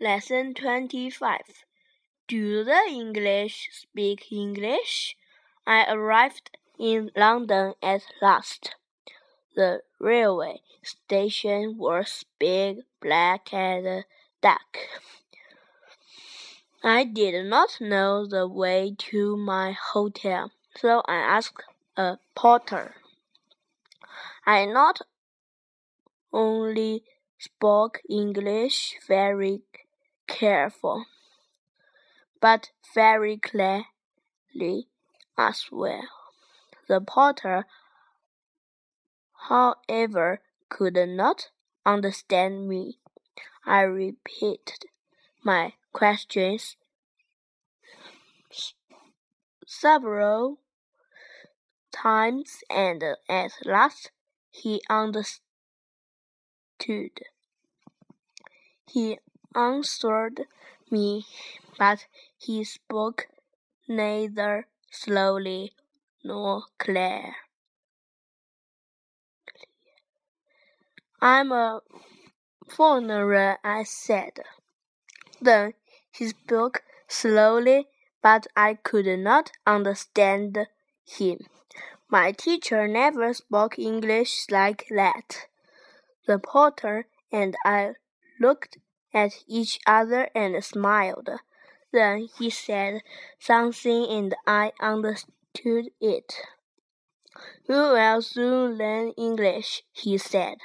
Lesson 25 Do the English speak English? I arrived in London at last. The railway station was big, black, and dark. I did not know the way to my hotel, so I asked a porter. I not only spoke English very careful, but very clearly as well. The porter, however, could not understand me. I repeated my questions several times, and at last he understood. He answered me, but he spoke neither slowly nor clear. I'm a foreigner, I said. Then he spoke slowly, but I could not understand him. My teacher never spoke English like that. The porter and I looked at each other and smiled. Then he said something and I understood it. You will soon learn English, he said.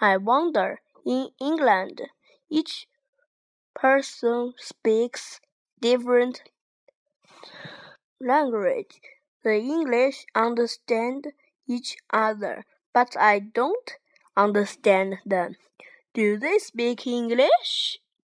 I wonder, in England, each person speaks different language. The English understand each other, but I don't understand them. Do they speak English?